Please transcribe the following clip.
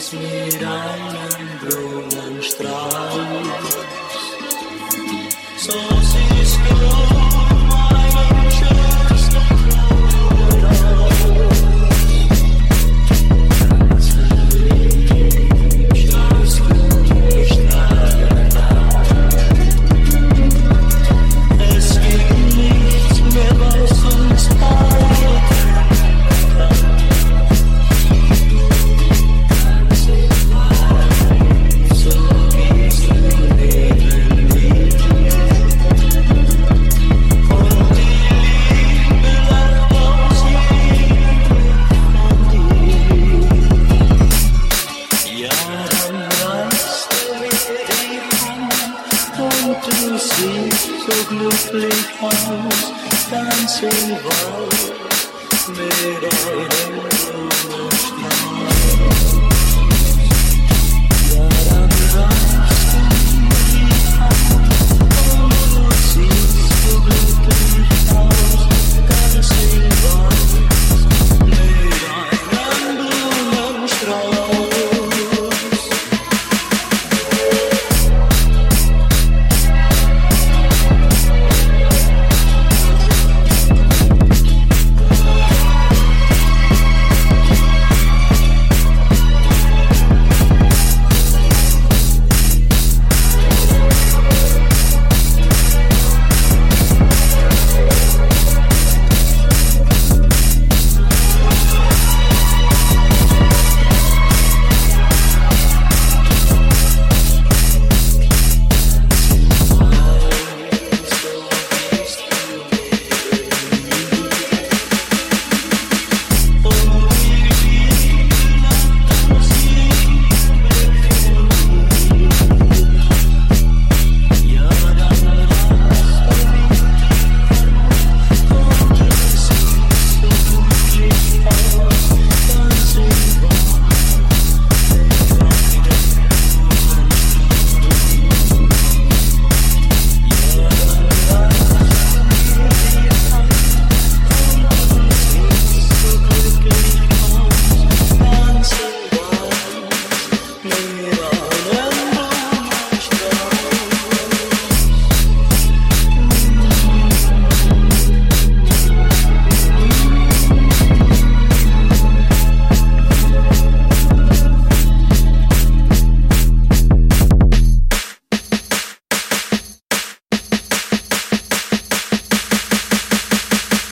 es mir einen Brunnen. So So loosely clothes, dancing wild, made all the